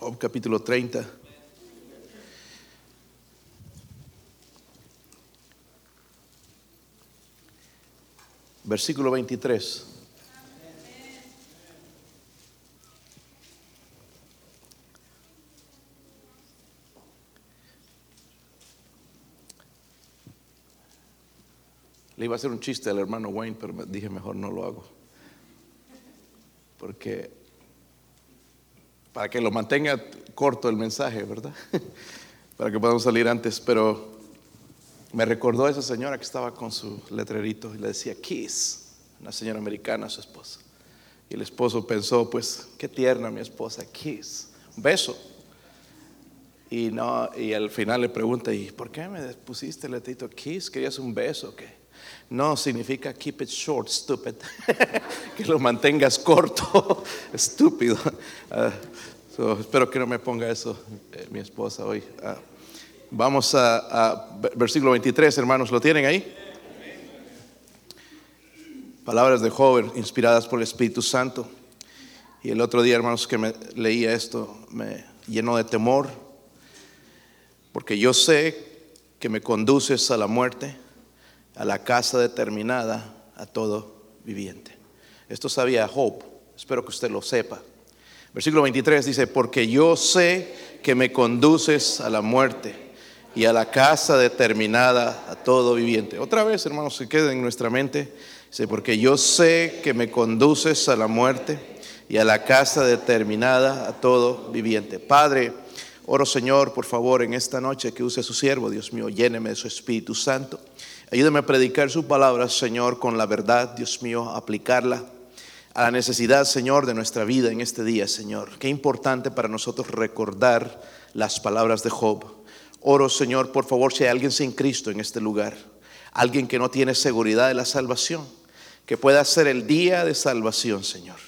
Job capítulo 30. Versículo 23. Le iba a hacer un chiste al hermano Wayne, pero dije mejor no lo hago. Porque para que lo mantenga corto el mensaje, ¿verdad? para que podamos salir antes, pero me recordó a esa señora que estaba con su letrerito y le decía Kiss, una señora americana, su esposa. Y el esposo pensó, pues, qué tierna mi esposa, Kiss, un beso. Y, no, y al final le pregunta, ¿y por qué me pusiste el letrito Kiss? ¿Querías un beso o qué? No, significa keep it short, stupid. que lo mantengas corto, estúpido. Ah, espero que no me ponga eso eh, mi esposa hoy. Ah, vamos a, versículo 23, hermanos, ¿lo tienen ahí? Palabras de joven inspiradas por el Espíritu Santo. Y el otro día, hermanos, que me leía esto, me llenó de temor, porque yo sé que me conduces a la muerte a la casa determinada a todo viviente. Esto sabía Job, espero que usted lo sepa. Versículo 23 dice, porque yo sé que me conduces a la muerte y a la casa determinada a todo viviente. Otra vez, hermanos, se queda en nuestra mente. Dice, porque yo sé que me conduces a la muerte y a la casa determinada a todo viviente. Padre, oro Señor, por favor, en esta noche que use a su siervo, Dios mío, lléneme de su Espíritu Santo. Ayúdame a predicar su palabra, Señor, con la verdad, Dios mío, aplicarla a la necesidad, Señor, de nuestra vida en este día, Señor. Qué importante para nosotros recordar las palabras de Job. Oro, Señor, por favor, si hay alguien sin Cristo en este lugar, alguien que no tiene seguridad de la salvación, que pueda ser el día de salvación, Señor,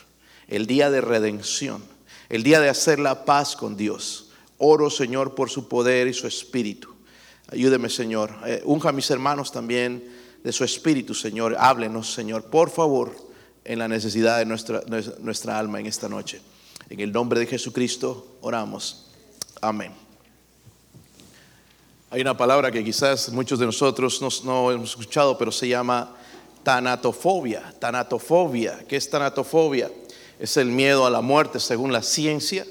el día de redención, el día de hacer la paz con Dios. Oro, Señor, por su poder y su espíritu. Ayúdeme, Señor. Eh, unja a mis hermanos también de su espíritu, Señor. Háblenos, Señor, por favor, en la necesidad de nuestra, nuestra alma en esta noche. En el nombre de Jesucristo oramos. Amén. Hay una palabra que quizás muchos de nosotros no, hemos escuchado, pero se llama tanatofobia. Tanatofobia. ¿Qué es tanatofobia? Es el miedo a la muerte según la ciencia.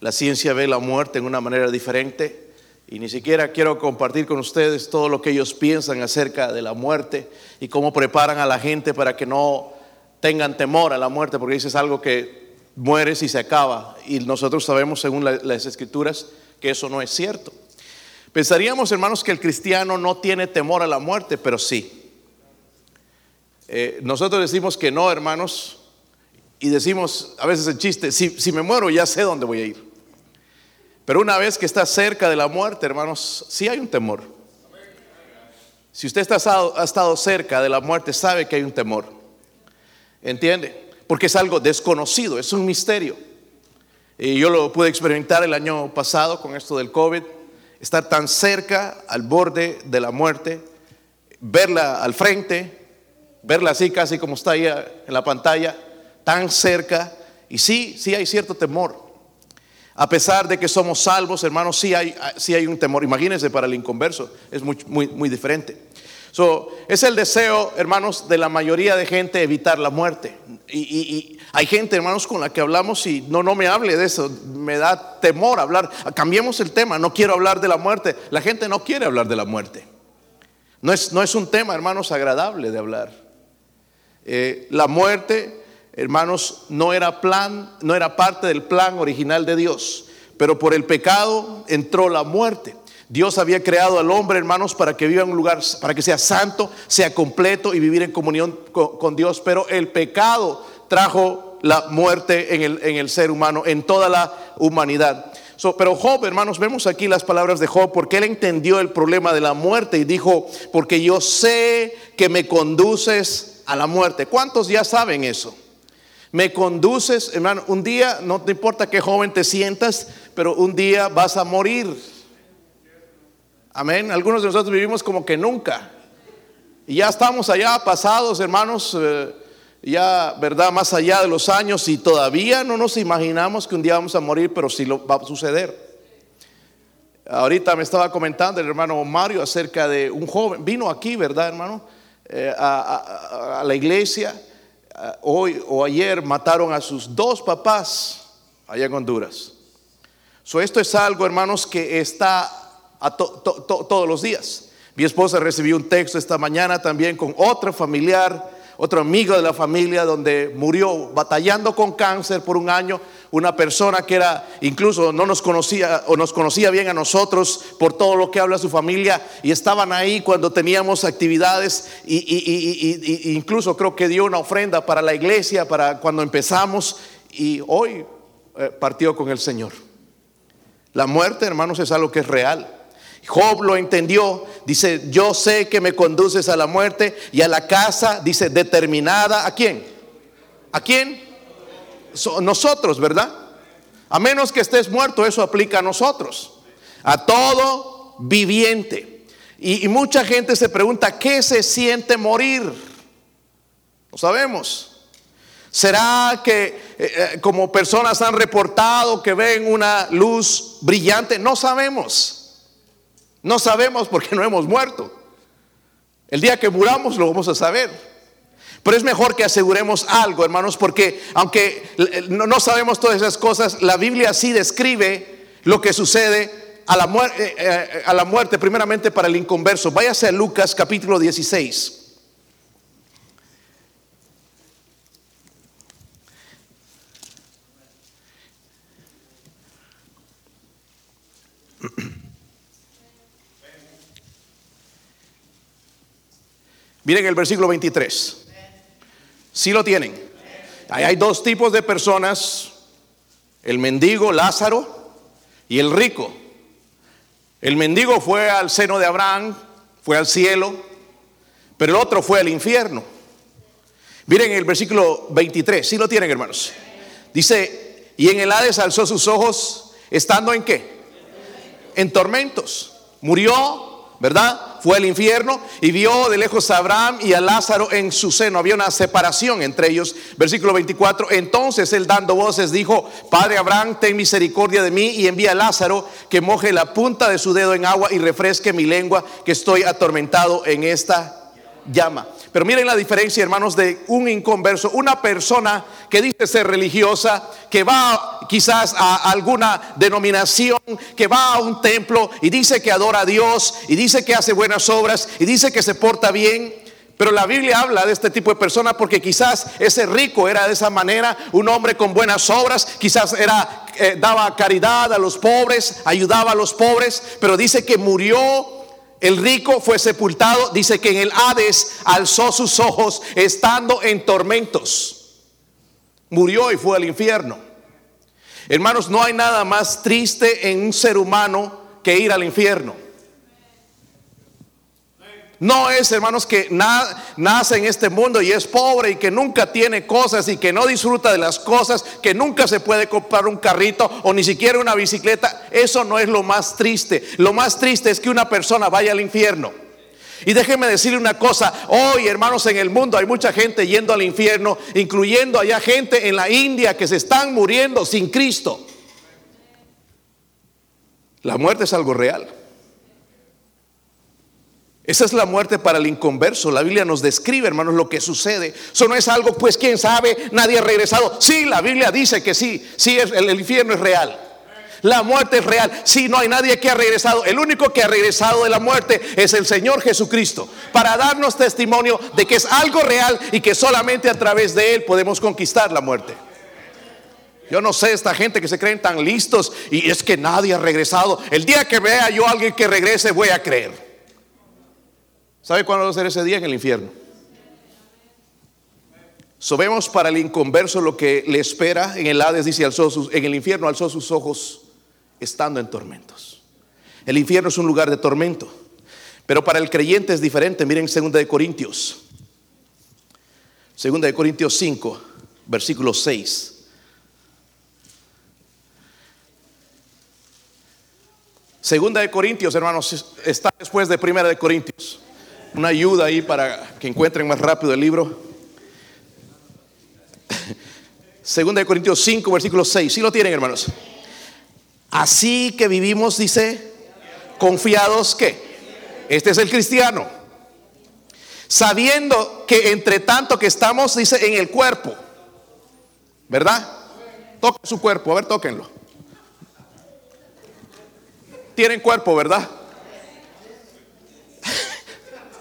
La ciencia ve la muerte en una manera diferente. Y ni siquiera quiero compartir con ustedes todo lo que ellos piensan acerca de la muerte y cómo preparan a la gente para que no tengan temor a la muerte, porque eso es algo que mueres y se acaba. Y nosotros sabemos, según las escrituras, que eso no es cierto. Pensaríamos, hermanos, que el cristiano no tiene temor a la muerte, pero sí. Eh, nosotros decimos que no, hermanos, y decimos a veces el chiste, si, si me muero ya sé dónde voy a ir. Pero una vez que está cerca de la muerte, hermanos, sí hay un temor. Si usted ha estado cerca de la muerte, sabe que hay un temor. ¿Entiende? Porque es algo desconocido, es un misterio. Y yo lo pude experimentar el año pasado con esto del COVID. Estar tan cerca, al borde de la muerte, verla al frente, verla así casi como está ahí en la pantalla, tan cerca. Y sí, sí hay cierto temor. A pesar de que somos salvos, hermanos, sí hay, sí hay un temor. Imagínense para el inconverso, es muy, muy, muy diferente. So, es el deseo, hermanos, de la mayoría de gente evitar la muerte. Y, hay gente, hermanos, con la que hablamos y no, no me hable de eso, me da temor hablar. Cambiemos el tema, no quiero hablar de la muerte. La gente no quiere hablar de la muerte. No es, no es un tema, hermanos, agradable de hablar. Eh, la muerte hermanos, no era plan, no era parte del plan original de Dios, pero por el pecado entró la muerte. Dios había creado al hombre, hermanos, para que viva en un lugar, para que sea santo, sea completo y vivir en comunión con, Dios, pero el pecado trajo la muerte en el, en el ser humano, en toda la humanidad. pero Job, hermanos, vemos aquí las palabras de Job, porque él entendió el problema de la muerte y dijo, porque yo sé que me conduces a la muerte. ¿Cuántos ya saben eso? Me conduces, hermano, un día, no te importa qué joven te sientas, pero un día vas a morir. Amén. Algunos de nosotros vivimos como que nunca. Y ya estamos allá pasados, hermanos. Eh, ya, ¿verdad? Más allá de los años y todavía no nos imaginamos que un día vamos a morir, pero sí lo va a suceder. Ahorita me estaba comentando el hermano Mario acerca de un joven, vino aquí, ¿verdad, hermano? Eh, a, la iglesia. Hoy o ayer mataron a sus dos papás allá en Honduras. So, esto es algo, hermanos, que está todos los días. Mi esposa recibió un texto esta mañana también con otra familiar otro amigo de la familia donde murió batallando con cáncer por un año, una persona que era incluso no nos conocía o nos conocía bien a nosotros por todo lo que habla su familia y estaban ahí cuando teníamos actividades y, incluso creo que dio una ofrenda para la iglesia para cuando empezamos y hoy eh, partió con el Señor. La muerte, hermanos, es algo que es real. Job lo entendió, dice, yo sé que me conduces a la muerte y a la casa, dice, determinada, ¿a quién? ¿A quién? nosotros, ¿verdad? A menos que estés muerto, eso aplica a nosotros, a todo viviente. Y, mucha gente se pregunta, ¿qué se siente morir? No sabemos. ¿Será que eh, eh, como personas han reportado que ven una luz brillante? No sabemos. No sabemos porque no hemos muerto. El día que muramos lo vamos a saber. Pero es mejor que aseguremos algo, hermanos, porque aunque no sabemos todas esas cosas, la Biblia sí describe lo que sucede a la, muerte, eh, eh, a la muerte, primeramente para el inconverso. Váyase a Lucas capítulo 16. Miren el versículo 23. Si lo tienen. Ahí hay dos tipos de personas, el mendigo Lázaro y el rico. El mendigo fue al seno de Abraham, fue al cielo, pero el otro fue al infierno. Miren el versículo 23, si lo tienen hermanos. Dice, y en el Hades alzó sus ojos, estando en qué? En tormentos. Murió ¿verdad? Fue al infierno y vio de lejos a Abraham y a Lázaro en su seno. Había una separación entre ellos. Versículo 24. Entonces él dando voces dijo, Padre Abraham, ten misericordia de mí y envía a Lázaro que moje la punta de su dedo en agua y refresque mi lengua, que estoy atormentado en esta llama. Pero miren la diferencia, hermanos, de un inconverso, una persona que dice ser religiosa, que va quizás a alguna denominación, que va a un templo y dice que adora a Dios y dice que hace buenas obras y dice que se porta bien. Pero la Biblia habla de este tipo de persona porque quizás ese rico era de esa manera, un hombre con buenas obras, quizás era eh, daba caridad a los pobres, ayudaba a los pobres, pero dice que murió el rico fue sepultado, dice que en el Hades alzó sus ojos estando en tormentos. Murió y fue al infierno. Hermanos, no hay nada más triste en un ser humano que ir al infierno. No es, hermanos, que nace en este mundo y es pobre y que nunca tiene cosas y que no disfruta de las cosas, que nunca se puede comprar un carrito o ni siquiera una bicicleta. Eso no es lo más triste. Lo más triste es que una persona vaya al infierno. Y déjeme decirle una cosa, hoy hermanos en el mundo hay mucha gente yendo al infierno, incluyendo allá gente en la India que se están muriendo sin Cristo. La muerte es algo real. Esa es la muerte para el inconverso. La Biblia nos describe, hermanos, lo que sucede. Eso no es algo, pues, quién sabe, nadie ha regresado. Sí, la Biblia dice que sí, sí, el, infierno es real. La muerte es real. Sí, no hay nadie que ha regresado. El único que ha regresado de la muerte es el Señor Jesucristo. Para darnos testimonio de que es algo real y que solamente a través de Él podemos conquistar la muerte. Yo no sé, esta gente que se creen tan listos y es que nadie ha regresado. El día que vea yo a alguien que regrese, voy a creer. ¿Sabe cuándo va a ser ese día en el infierno? Sabemos para el inconverso lo que le espera en el Hades, dice, alzó sus, en el infierno alzó sus ojos estando en tormentos. El infierno es un lugar de tormento, pero para el creyente es diferente. Miren 2 de Corintios, 2 de Corintios 5, versículo 6. Segunda de Corintios, hermanos, está después de Primera de Corintios una ayuda ahí para que encuentren más rápido el libro. Segunda de Corintios 5, versículo 6. ¿Sí lo tienen, hermanos? Así que vivimos, dice, confiados que este es el cristiano. Sabiendo que entre tanto que estamos, dice, en el cuerpo, ¿verdad? Toquen su cuerpo, a ver, tóquenlo. Tienen cuerpo, ¿verdad?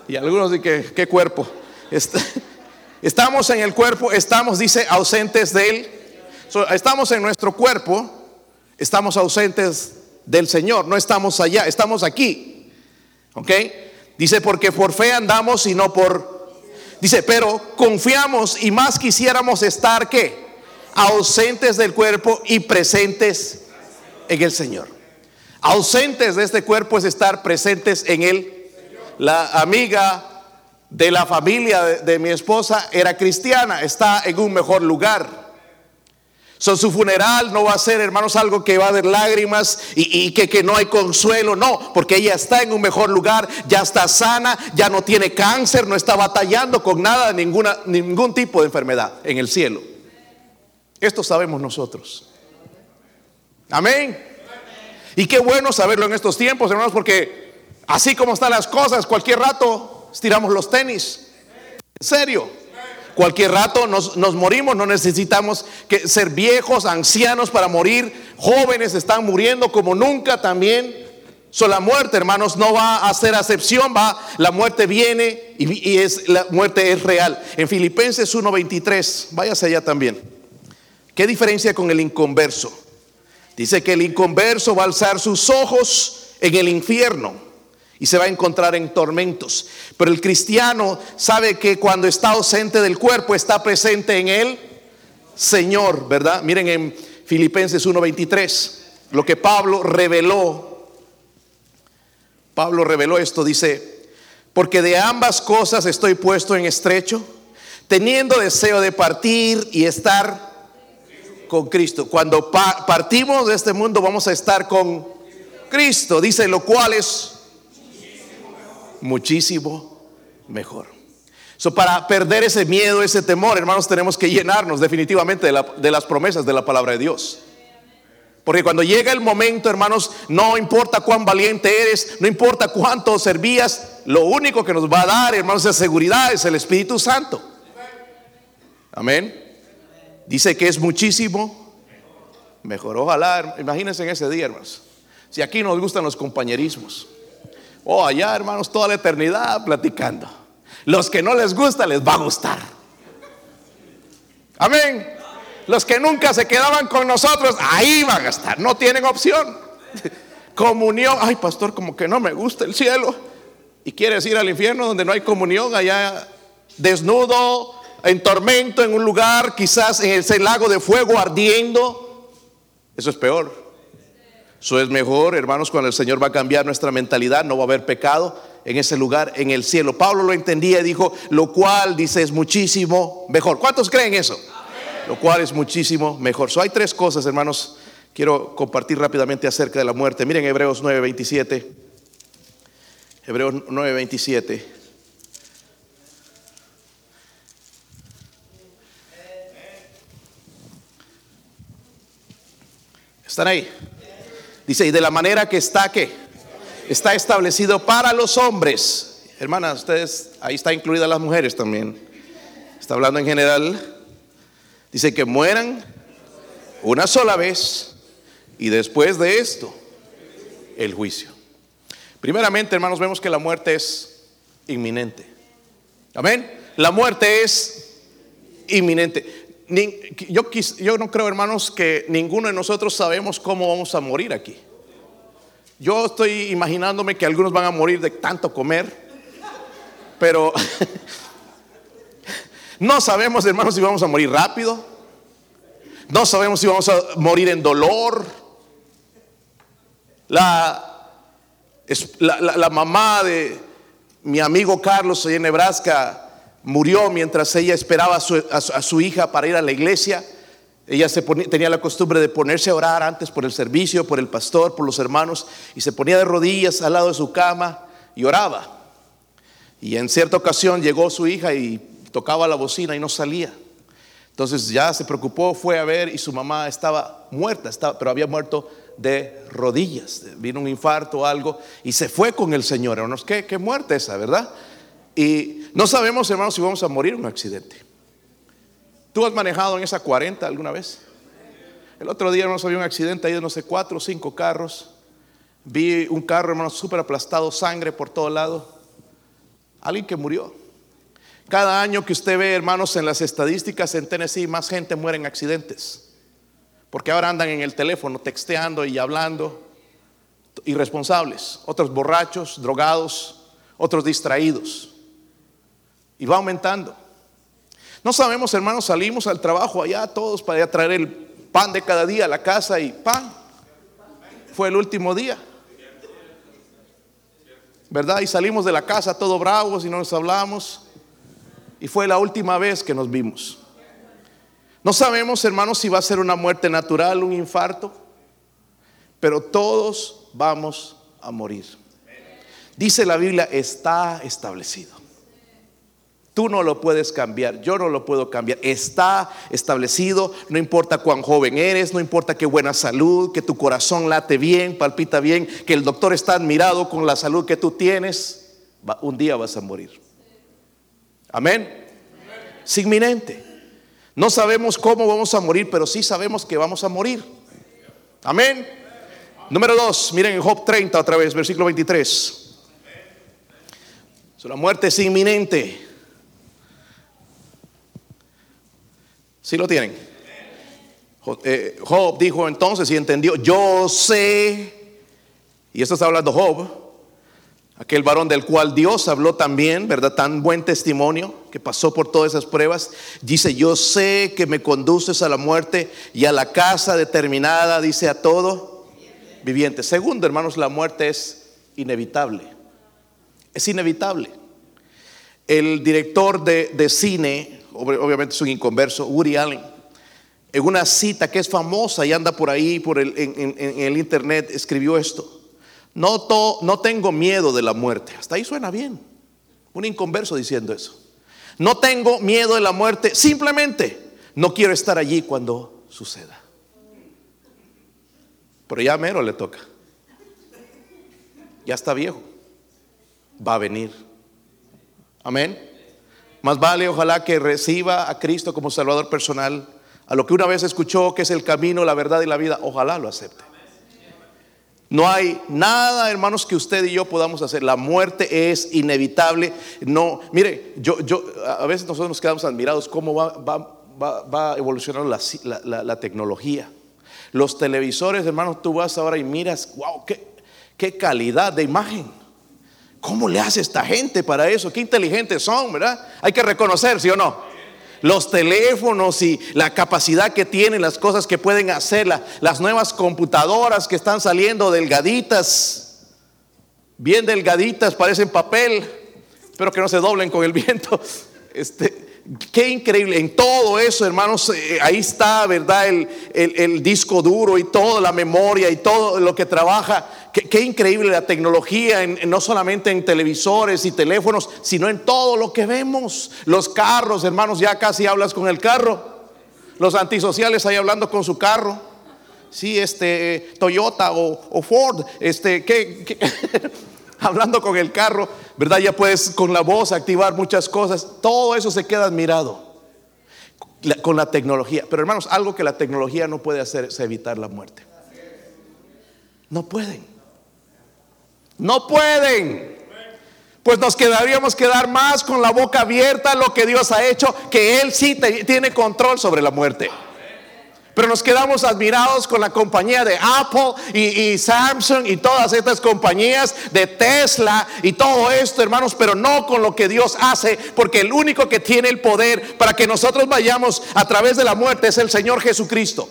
Y algunos dicen, ¿qué cuerpo? Estamos en el cuerpo, estamos, dice, ausentes de él. estamos en nuestro cuerpo, estamos ausentes del Señor, no estamos allá, estamos aquí. ¿Ok? Dice, porque por fe andamos y no por... Dice, pero confiamos y más quisiéramos estar que ausentes del cuerpo y presentes en el Señor. Ausentes de este cuerpo es estar presentes en Él. La amiga de la familia de, mi esposa era cristiana, está en un mejor lugar. So, su funeral no va a ser, hermanos, algo que va a haber lágrimas y, que, no hay consuelo, no, porque ella está en un mejor lugar, ya está sana, ya no tiene cáncer, no está batallando con nada, ninguna, ningún tipo de enfermedad en el cielo. Esto sabemos nosotros. Amén. Y qué bueno saberlo en estos tiempos, hermanos, porque así como están las cosas, cualquier rato estiramos los tenis. En serio. Cualquier rato nos, morimos, no necesitamos que ser viejos, ancianos para morir. Jóvenes están muriendo como nunca también. So, la muerte, hermanos, no va a ser acepción, va, la muerte viene y, y es, la muerte es real. En Filipenses 1:23, váyase allá también. ¿Qué diferencia con el inconverso? Dice que el inconverso va a alzar sus ojos en el infierno y se va a encontrar en tormentos. Pero el cristiano sabe que cuando está ausente del cuerpo está presente en él Señor, ¿verdad? Miren en Filipenses 1:23, lo que Pablo reveló. Pablo reveló esto, dice, porque de ambas cosas estoy puesto en estrecho, teniendo deseo de partir y estar con Cristo. Cuando partimos de este mundo vamos a estar con Cristo, dice, lo cual es muchísimo mejor. So, para perder ese miedo, ese temor, hermanos, tenemos que llenarnos definitivamente de, de las promesas de la palabra de Dios. Porque cuando llega el momento, hermanos, no importa cuán valiente eres, no importa cuánto servías, lo único que nos va a dar, hermanos, es seguridad, es el Espíritu Santo. Amén. Dice que es muchísimo mejor. Ojalá, imagínense en ese día, hermanos. Si aquí nos gustan los compañerismos. O oh, allá, hermanos, toda la eternidad platicando. Los que no les gusta, les va a gustar. Amén. Los que nunca se quedaban con nosotros, ahí van a estar. No tienen opción. Comunión. Ay, pastor, como que no me gusta el cielo. Y quieres ir al infierno donde no hay comunión, allá desnudo, en tormento, en un lugar, quizás en ese lago de fuego ardiendo. Eso es peor. Eso es mejor, hermanos, cuando el Señor va a cambiar nuestra mentalidad, no va a haber pecado en ese lugar, en el cielo. Pablo lo entendía y dijo, lo cual dice es muchísimo mejor. ¿Cuántos creen eso? Lo cual es muchísimo mejor. So, hay tres cosas, hermanos, quiero compartir rápidamente acerca de la muerte. Miren Hebreos 9:27. Hebreos 9:27. ¿Están ahí? Dice, y de la manera que está que está establecido para los hombres. Hermanas, ustedes, ahí está incluidas las mujeres también. Está hablando en general. Dice que mueran una sola vez y después de esto, el juicio. Primeramente, hermanos, vemos que la muerte es inminente. Amén. La muerte es inminente yo, no creo, hermanos, que ninguno de nosotros sabemos cómo vamos a morir aquí. Yo estoy imaginándome que algunos van a morir de tanto comer, pero no sabemos, hermanos, si vamos a morir rápido. No sabemos si vamos a morir en dolor. La, la, la mamá de mi amigo Carlos en Nebraska murió mientras ella esperaba a su, hija para ir a la iglesia. Ella tenía la costumbre de ponerse a orar antes por el servicio, por el pastor, por los hermanos, y se ponía de rodillas al lado de su cama y oraba. Y en cierta ocasión llegó su hija y tocaba la bocina y no salía. Entonces ya se preocupó, fue a ver y su mamá estaba muerta, pero había muerto de rodillas. Vino un infarto o algo y se fue con el Señor. Qué, qué muerte esa, ¿verdad? Y no sabemos, hermanos, si vamos a morir en un accidente. ¿Tú has manejado en esa 40 alguna vez? El otro día, hermanos, había un accidente ahí de no sé, cuatro o cinco carros. Vi un carro, hermanos, súper aplastado, sangre por todo lado. Alguien que murió. Cada año que usted ve, hermanos, en las estadísticas en Tennessee, más gente muere en accidentes. Porque ahora andan en el teléfono texteando y hablando. Irresponsables. Otros borrachos, drogados, otros distraídos. Y va aumentando. No sabemos, hermanos, salimos al trabajo allá todos para traer el pan de cada día a la casa y pan. Fue el último día. ¿Verdad? Y salimos de la casa todos bravos y no nos hablamos. Y fue la última vez que nos vimos. No sabemos, hermanos, si va a ser una muerte natural, un infarto, pero todos vamos a morir. Dice la Biblia, está establecido. Tú no lo puedes cambiar, yo no lo puedo cambiar. Está establecido, no importa cuán joven eres, no importa qué buena salud, que tu corazón late bien, palpita bien, que el doctor está admirado con la salud que tú tienes, un día vas a morir. Amén. Es inminente. No sabemos cómo vamos a morir, pero sí sabemos que vamos a morir. Amén. Número dos, miren en Job 30 otra vez, versículo 23. la muerte es inminente. Si lo tienen? Eh, Job dijo entonces y entendió, yo sé, y esto está hablando Job, aquel varón del cual Dios habló también, ¿verdad? Tan buen testimonio que pasó por todas esas pruebas. Dice, yo sé que me conduces a la muerte y a la casa determinada, dice a todo viviente. Segundo, hermanos, la muerte es inevitable. Es inevitable. El director de, de cine obviamente es un inconverso, Woody Allen, en una cita que es famosa y anda por ahí, por el, en, el internet, escribió esto. No, no tengo miedo de la muerte. Hasta ahí suena bien. Un inconverso diciendo eso. No tengo miedo de la muerte, simplemente no quiero estar allí cuando suceda. Pero ya mero le toca. Ya está viejo. Va a venir. Amén. Más vale ojalá que reciba a Cristo como Salvador personal, a lo que una vez escuchó que es el camino, la verdad y la vida, ojalá lo acepte. No hay nada, hermanos, que usted y yo podamos hacer. La muerte es inevitable. No, mire, yo, yo a veces nosotros nos quedamos admirados cómo va, va, va, a evolucionar la, la, tecnología. Los televisores, hermanos, tú vas ahora y miras, wow, qué, qué calidad de imagen. ¿Cómo le hace esta gente para eso? Qué inteligentes son, ¿verdad? Hay que reconocer, ¿sí o no? Los teléfonos y la capacidad que tienen, las cosas que pueden hacer, las nuevas computadoras que están saliendo delgaditas, bien delgaditas, parecen papel, espero que no se doblen con el viento. Este, Qué increíble, en todo eso, hermanos, eh, ahí está, ¿verdad? El, disco duro y toda la memoria y todo lo que trabaja. Qué, increíble la tecnología, no solamente en televisores y teléfonos, sino en todo lo que vemos. Los carros, hermanos, ya casi hablas con el carro. Los antisociales ahí hablando con su carro. Sí, este, Toyota o, Ford, este, ¿qué? hablando con el carro, ¿verdad? Ya puedes con la voz activar muchas cosas. Todo eso se queda admirado con la tecnología. Pero hermanos, algo que la tecnología no puede hacer es evitar la muerte. No pueden. No pueden. Pues nos quedaríamos quedar más con la boca abierta lo que Dios ha hecho, que Él sí tiene control sobre la muerte. Pero nos quedamos admirados con la compañía de Apple y, Samsung y todas estas compañías de Tesla y todo esto, hermanos, pero no con lo que Dios hace, porque el único que tiene el poder para que nosotros vayamos a través de la muerte es el Señor Jesucristo.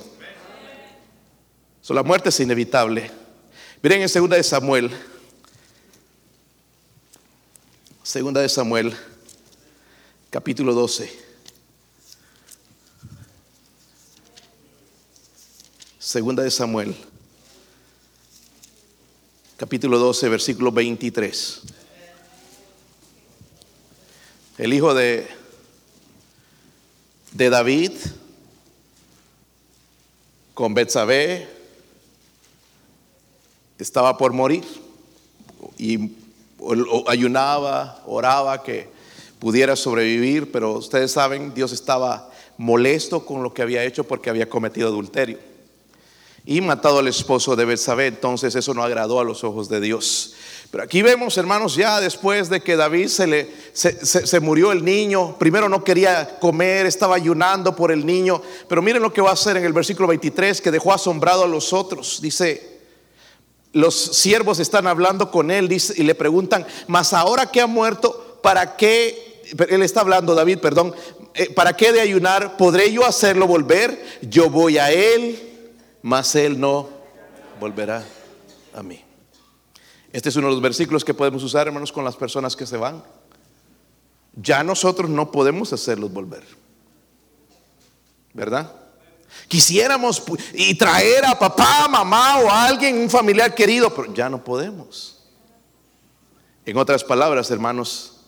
So, la muerte es inevitable. Miren en segunda de Samuel. Segunda de Samuel, capítulo 12. Segunda de Samuel, capítulo 12, versículo 23. El hijo de, de David con Betsabé estaba por morir y ayunaba, oraba que pudiera sobrevivir, pero ustedes saben, Dios estaba molesto con lo que había hecho porque había cometido adulterio y matado al esposo de Betsabé, entonces eso no agradó a los ojos de Dios. Pero aquí vemos, hermanos, ya después de que David se le se, murió el niño, primero no quería comer, estaba ayunando por el niño, pero miren lo que va a hacer en el versículo 23 que dejó asombrado a los otros. Dice, los siervos están hablando con él y le preguntan, "Mas ahora que ha muerto, ¿para qué él está hablando David, perdón, eh, ¿para qué de ayunar? ¿Podré yo hacerlo volver? Yo voy a él, mas él no volverá a mí. Este es uno de los versículos que podemos usar, hermanos, con las personas que se van. Ya nosotros no podemos hacerlos volver. ¿Verdad? Quisiéramos y traer a papá, mamá o a alguien, un familiar querido, pero ya no podemos. En otras palabras, hermanos,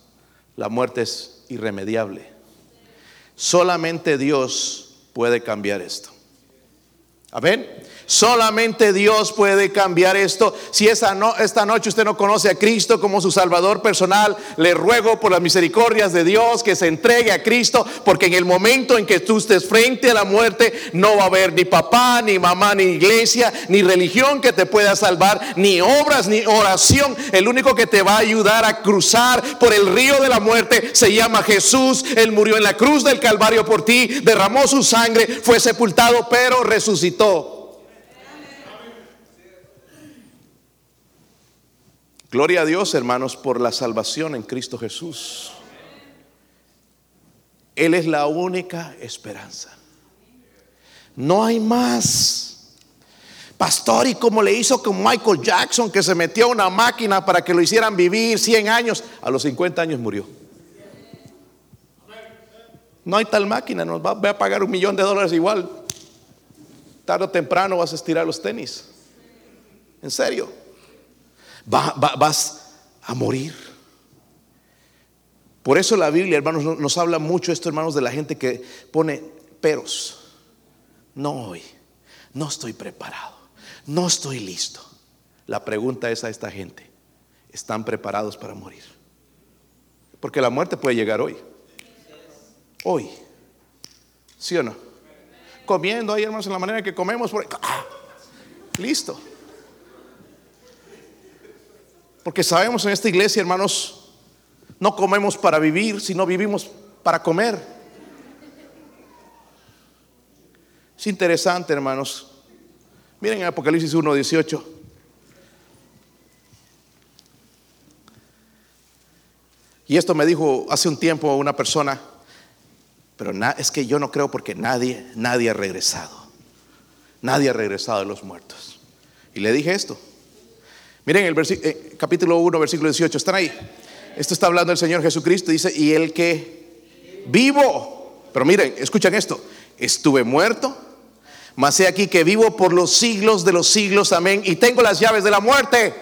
la muerte es irremediable. Solamente Dios puede cambiar esto. Amén. Solamente Dios puede cambiar esto. Si esta, esta noche usted no conoce a Cristo como su Salvador personal, le ruego por las misericordias de Dios que se entregue a Cristo, porque en el momento en que tú estés frente a la muerte, no va a haber ni papá, ni mamá, ni iglesia, ni religión que te pueda salvar, ni obras, ni oración. El único que te va a ayudar a cruzar por el río de la muerte se llama Jesús. Él murió en la cruz del Calvario por ti, derramó su sangre, fue sepultado, pero resucitó. Gloria a Dios, hermanos, por la salvación en Cristo Jesús. Él es la única esperanza. No hay más. Pastor, y como le hizo con Michael Jackson, que se metió a una máquina para que lo hicieran vivir 100 años, a los 50 años murió. No hay tal máquina, nos va, a pagar un millón de dólares igual. Tarde o temprano vas a estirar los tenis. En serio vas a morir. Por eso la Biblia, hermanos, nos habla mucho esto, hermanos, de la gente que pone peros. No hoy, no estoy preparado, no estoy listo. La pregunta es a esta gente, ¿están preparados para morir? Porque la muerte puede llegar hoy. Hoy. ¿Sí o no? Comiendo ahí, hermanos, en la manera que comemos. Por... ¡Ah! Listo. Porque sabemos en esta iglesia, hermanos, no comemos para vivir, sino vivimos para comer. Es interesante, hermanos. Miren en Apocalipsis 1:18. Y esto me dijo hace un tiempo una persona, pero es que yo no creo porque nadie, nadie ha regresado. Nadie ha regresado de los muertos. Y le dije esto. Miren el eh, capítulo 1, versículo 18, están ahí. Esto está hablando el Señor Jesucristo, dice, y el que vivo, pero miren, escuchan esto, estuve muerto, mas he aquí que vivo por los siglos de los siglos, amén, y tengo las llaves de la muerte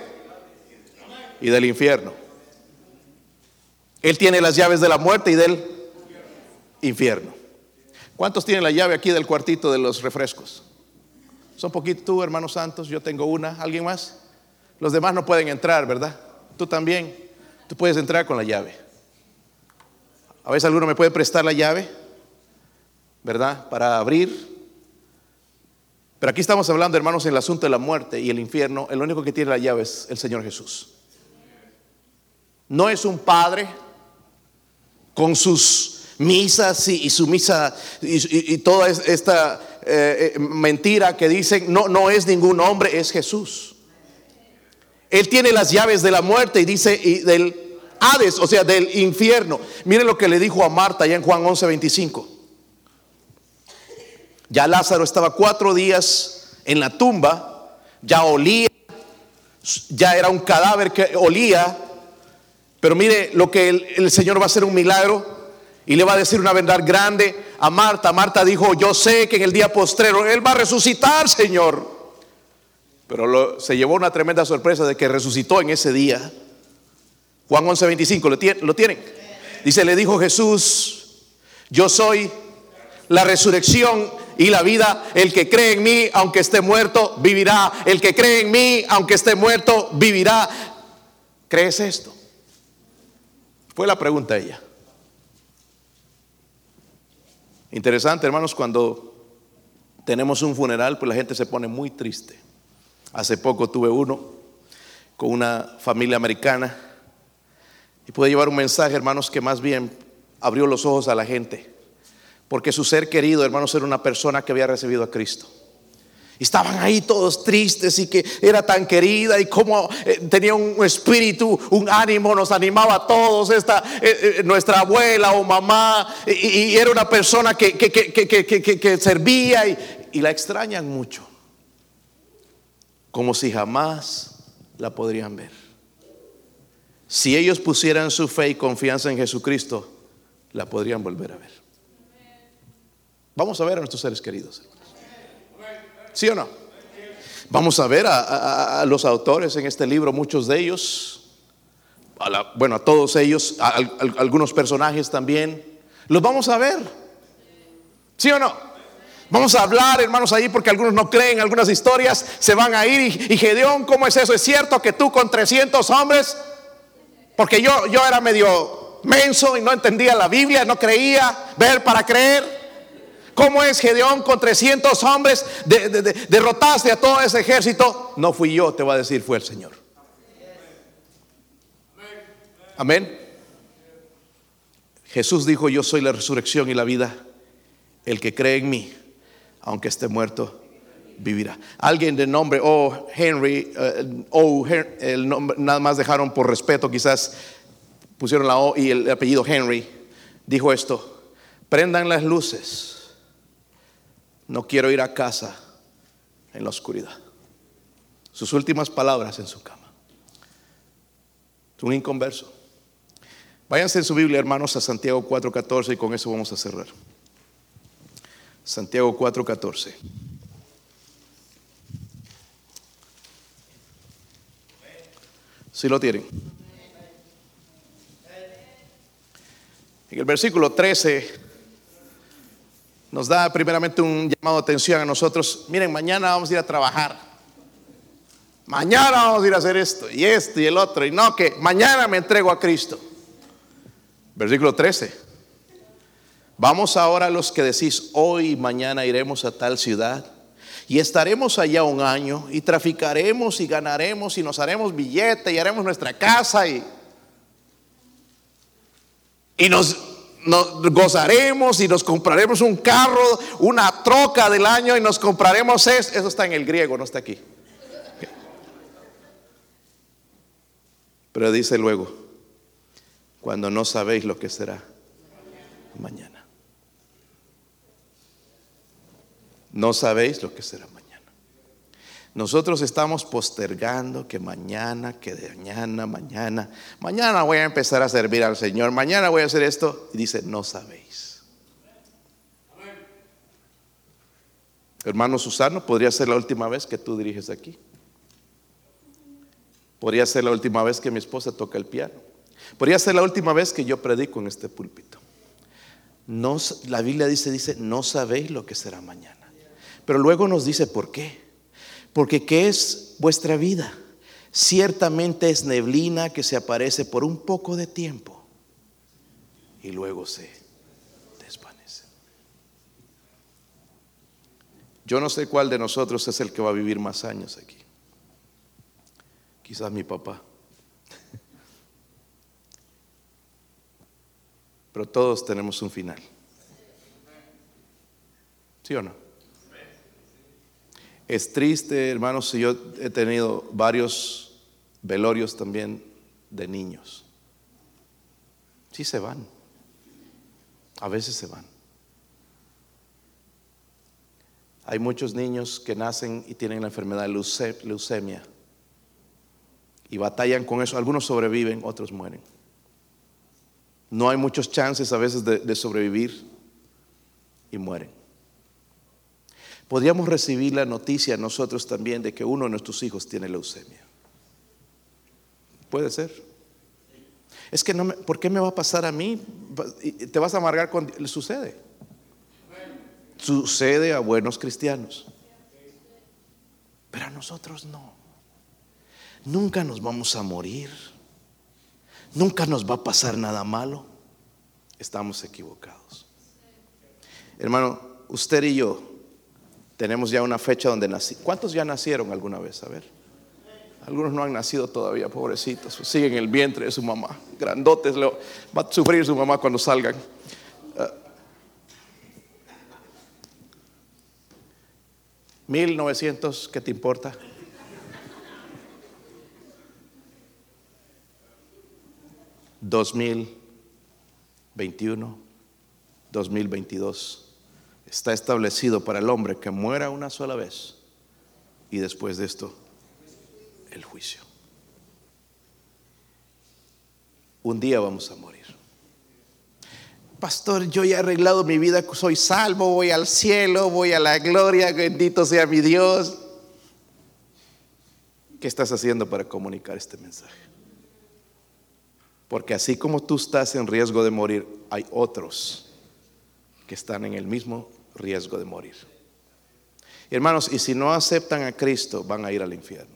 y del infierno. Él tiene las llaves de la muerte y del infierno. ¿Cuántos tienen la llave aquí del cuartito de los refrescos? Son poquito tú, hermanos santos, yo tengo una, ¿alguien más? Los demás no pueden entrar, ¿verdad? Tú también. Tú puedes entrar con la llave. A veces alguno me puede prestar la llave, ¿verdad? Para abrir. Pero aquí estamos hablando, hermanos, en el asunto de la muerte y el infierno. El único que tiene la llave es el Señor Jesús. No es un padre con sus misas y, su misa y, toda esta eh, eh, mentira que dicen, no, no es ningún hombre, es Jesús. Él tiene las llaves de la muerte y dice y del Hades, o sea, del infierno. Miren lo que le dijo a Marta ya en Juan 11, 25. Ya Lázaro estaba cuatro días en la tumba, ya olía, ya era un cadáver que olía. Pero mire lo que el, el Señor va a hacer un milagro y le va a decir una verdad grande a Marta. Marta dijo, yo sé que en el día postrero Él va a resucitar, Señor. Pero se llevó una tremenda sorpresa de que resucitó en ese día. Juan 11:25, ¿lo, ¿lo tienen? Dice, le dijo Jesús, yo soy la resurrección y la vida. El que cree en mí, aunque esté muerto, vivirá. El que cree en mí, aunque esté muerto, vivirá. ¿Crees esto? Fue la pregunta ella. Interesante, hermanos, cuando tenemos un funeral, pues la gente se pone muy triste. Hace poco tuve uno con una familia americana y pude llevar un mensaje, hermanos, que más bien abrió los ojos a la gente. Porque su ser querido, hermanos, era una persona que había recibido a Cristo. Estaban ahí todos tristes y que era tan querida y como eh, tenía un espíritu, un ánimo, nos animaba a todos, esta, eh, eh, nuestra abuela o mamá, y, era una persona que, que, servía y, y la extrañan mucho, como si jamás la podrían ver. Si ellos pusieran su fe y confianza en Jesucristo, la podrían volver a ver. Vamos a ver a nuestros seres queridos. ¿Sí o no? Vamos a ver a, los autores en este libro, muchos de ellos, bueno, a todos ellos, algunos personajes también. Los vamos a ver. ¿Sí o no? Vamos a hablar, hermanos, ahí porque algunos no creen, algunas historias se van a ir. Y, Gedeón, ¿cómo es eso? ¿Es cierto que tú con 300 hombres? Porque yo, yo era medio menso y no entendía la Biblia, no creía, ver para creer. ¿Cómo es Gedeón con 300 hombres derrotaste a todo ese ejército? No fui yo, te va a decir, fue el Señor. Amén. Jesús dijo, yo soy la resurrección y la vida. El que cree en mí, aunque esté muerto, vivirá. Alguien de nombre O. Oh, Henry, uh, O. el nombre, nada más dejaron por respeto, quizás pusieron la O y el apellido Henry, dijo esto, prendan las luces no quiero ir a casa en la oscuridad. Sus últimas palabras en su cama. Un inconverso. Váyanse en su Biblia, hermanos, a Santiago 4.14 y con eso vamos a cerrar. Santiago 4.14. Si lo tienen. En el versículo 13 nos da primeramente un llamado de atención a nosotros. Miren, mañana vamos a ir a trabajar. Mañana vamos a ir a hacer esto y esto y el otro. Y no, que mañana me entrego a Cristo. Versículo 13. Vamos ahora a los que decís, hoy y mañana iremos a tal ciudad y estaremos allá un año y traficaremos y ganaremos y nos haremos billete y haremos nuestra casa y, y nos nos gozaremos y nos compraremos un carro, una troca del año y nos compraremos eso. Eso está en el griego, no está aquí. Pero dice luego, cuando no sabéis lo que será mañana. No sabéis lo que será mañana. Nosotros estamos postergando que mañana, que de mañana, mañana, mañana voy a empezar a servir al Señor, mañana voy a hacer esto. Y dice, no sabéis. Hermano Susano, podría ser la última vez que tú diriges aquí. Podría ser la última vez que mi esposa toca el piano. Podría ser la última vez que yo predico en este púlpito. No, la Biblia dice, dice, no sabéis lo que será mañana. Pero luego nos dice por qué. Porque ¿qué es vuestra vida? Ciertamente es neblina que se aparece por un poco de tiempo y luego se desvanece. Yo no sé cuál de nosotros es el que va a vivir más años aquí. Quizás mi papá. Pero todos tenemos un final. ¿Sí o no? Es triste, hermanos, si yo he tenido varios velorios también de niños. Sí se van. A veces se van. Hay muchos niños que nacen y tienen la enfermedad de leucemia y batallan con eso. Algunos sobreviven, otros mueren. No hay muchos chances a veces de, de sobrevivir y mueren podríamos recibir la noticia nosotros también de que uno de nuestros hijos tiene leucemia. Puede ser. Es que no me, ¿por qué me va a pasar a mí? Te vas a amargar cuando le sucede. Sucede a buenos cristianos. Pero a nosotros no. Nunca nos vamos a morir. Nunca nos va a pasar nada malo. Estamos equivocados. Hermano, usted y yo tenemos ya una fecha donde nací. ¿Cuántos ya nacieron alguna vez? A ver. Algunos no han nacido todavía, pobrecitos. Siguen en el vientre de su mamá. Grandotes. Va a sufrir su mamá cuando salgan. 1900, ¿qué te importa? ¿2021? ¿2022? Está establecido para el hombre que muera una sola vez y después de esto el juicio. Un día vamos a morir pastor, yo ya he arreglado mi vida, soy salvo, voy al cielo, voy a la gloria, bendito sea mi Dios. ¿Qué estás haciendo para comunicar este mensaje? Porque así como tú estás en riesgo de morir, hay otros que están en el mismo riesgo de morir. Hermanos, y si no aceptan a Cristo, van a ir al infierno.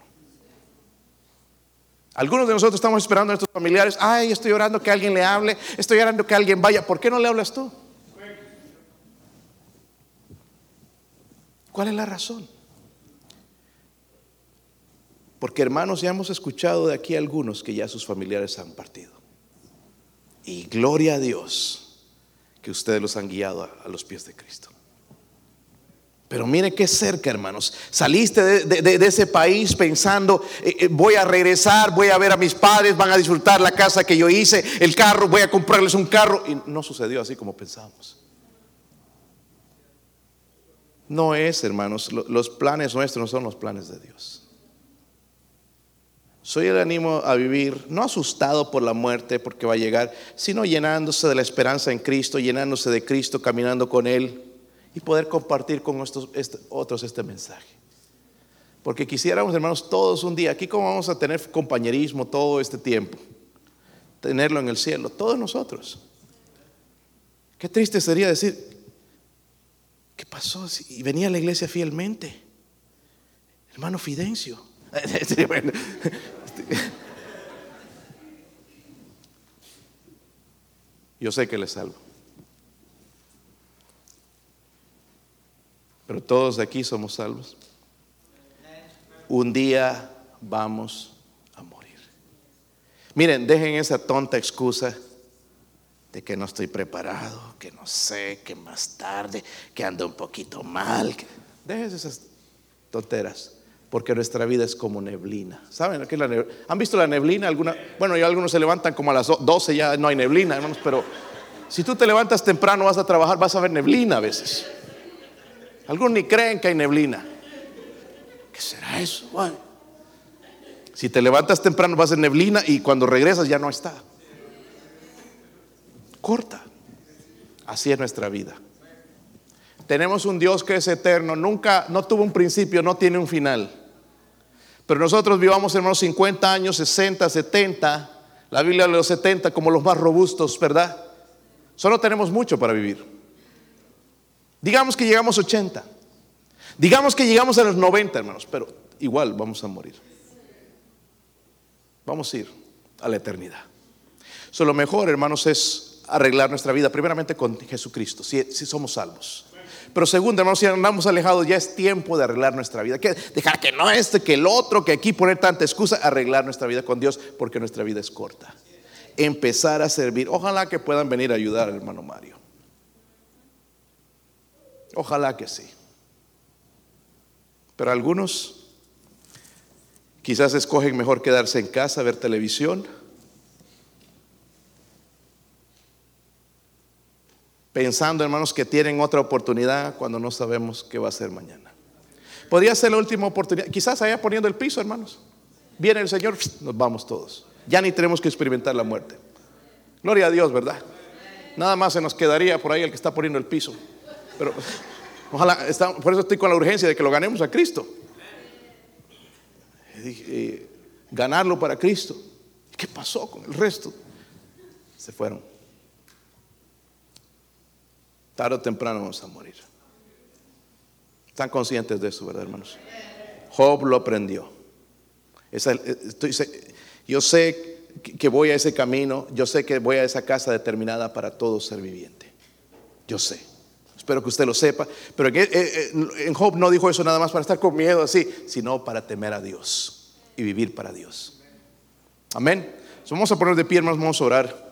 Algunos de nosotros estamos esperando a nuestros familiares, ay, estoy orando que alguien le hable, estoy orando que alguien vaya, ¿por qué no le hablas tú? ¿Cuál es la razón? Porque hermanos, ya hemos escuchado de aquí algunos que ya sus familiares han partido. Y gloria a Dios que ustedes los han guiado a, a los pies de Cristo. Pero mire qué cerca, hermanos. Saliste de, ese país pensando, eh, eh, voy a regresar, voy a ver a mis padres, van a disfrutar la casa que yo hice, el carro, voy a comprarles un carro. Y no sucedió así como pensamos. No es, hermanos, los planes nuestros no son los planes de Dios. Soy el ánimo a vivir, no asustado por la muerte, porque va a llegar, sino llenándose de la esperanza en Cristo, llenándose de Cristo, caminando con Él y poder compartir con estos, este, otros este mensaje. Porque quisiéramos, hermanos, todos un día, aquí como vamos a tener compañerismo todo este tiempo, tenerlo en el cielo, todos nosotros. Qué triste sería decir, ¿qué pasó? Y venía a la iglesia fielmente. Hermano Fidencio. Yo sé que le salvo. Pero todos de aquí somos salvos. Un día vamos a morir. Miren, dejen esa tonta excusa de que no estoy preparado, que no sé, que más tarde, que ando un poquito mal. Dejen esas tonteras, porque nuestra vida es como neblina. ¿Saben qué es la neblina? ¿Han visto la neblina? ¿Alguna? Bueno, ya algunos se levantan como a las 12, ya no hay neblina, hermanos, pero si tú te levantas temprano, vas a trabajar, vas a ver neblina a veces. Algunos ni creen que hay neblina. ¿Qué será eso? Si te levantas temprano vas en neblina y cuando regresas ya no está. Corta. Así es nuestra vida. Tenemos un Dios que es eterno, nunca, no tuvo un principio, no tiene un final. Pero nosotros vivamos, hermanos, 50 años, 60, 70. La Biblia de los 70 como los más robustos, ¿verdad? Solo tenemos mucho para vivir. Digamos que llegamos a 80. Digamos que llegamos a los 90, hermanos, pero igual vamos a morir. Vamos a ir a la eternidad. Lo mejor, hermanos, es arreglar nuestra vida, primeramente con Jesucristo, si, somos salvos. Pero segundo, hermanos, si andamos alejados, ya es tiempo de arreglar nuestra vida. Dejar que no este, que el otro, que aquí poner tanta excusa, arreglar nuestra vida con Dios, porque nuestra vida es corta. Empezar a servir. Ojalá que puedan venir a ayudar hermano Mario. Ojalá que sí. Pero algunos quizás escogen mejor quedarse en casa, ver televisión. Pensando, hermanos, que tienen otra oportunidad cuando no sabemos qué va a ser mañana. Podría ser la última oportunidad. Quizás allá poniendo el piso, hermanos. Viene el Señor, nos vamos todos. Ya ni tenemos que experimentar la muerte. Gloria a Dios, ¿verdad? Nada más se nos quedaría por ahí el que está poniendo el piso. Pero ojalá, por eso estoy con la urgencia de que lo ganemos a Cristo. Eh, ganarlo para Cristo. ¿Qué pasó con el resto? Se fueron. Tarde o temprano vamos a morir. Están conscientes de eso, ¿verdad, hermanos? Job lo aprendió. Se- yo sé que voy a ese camino, yo sé que voy a esa casa determinada para todo ser viviente. Yo sé. Espero que usted lo sepa. Pero en, eh, eh, en Job no dijo eso nada más para estar con miedo así, sino para temer a Dios y vivir para Dios. Amén. Vamos a poner de pie, hermanos, vamos a orar.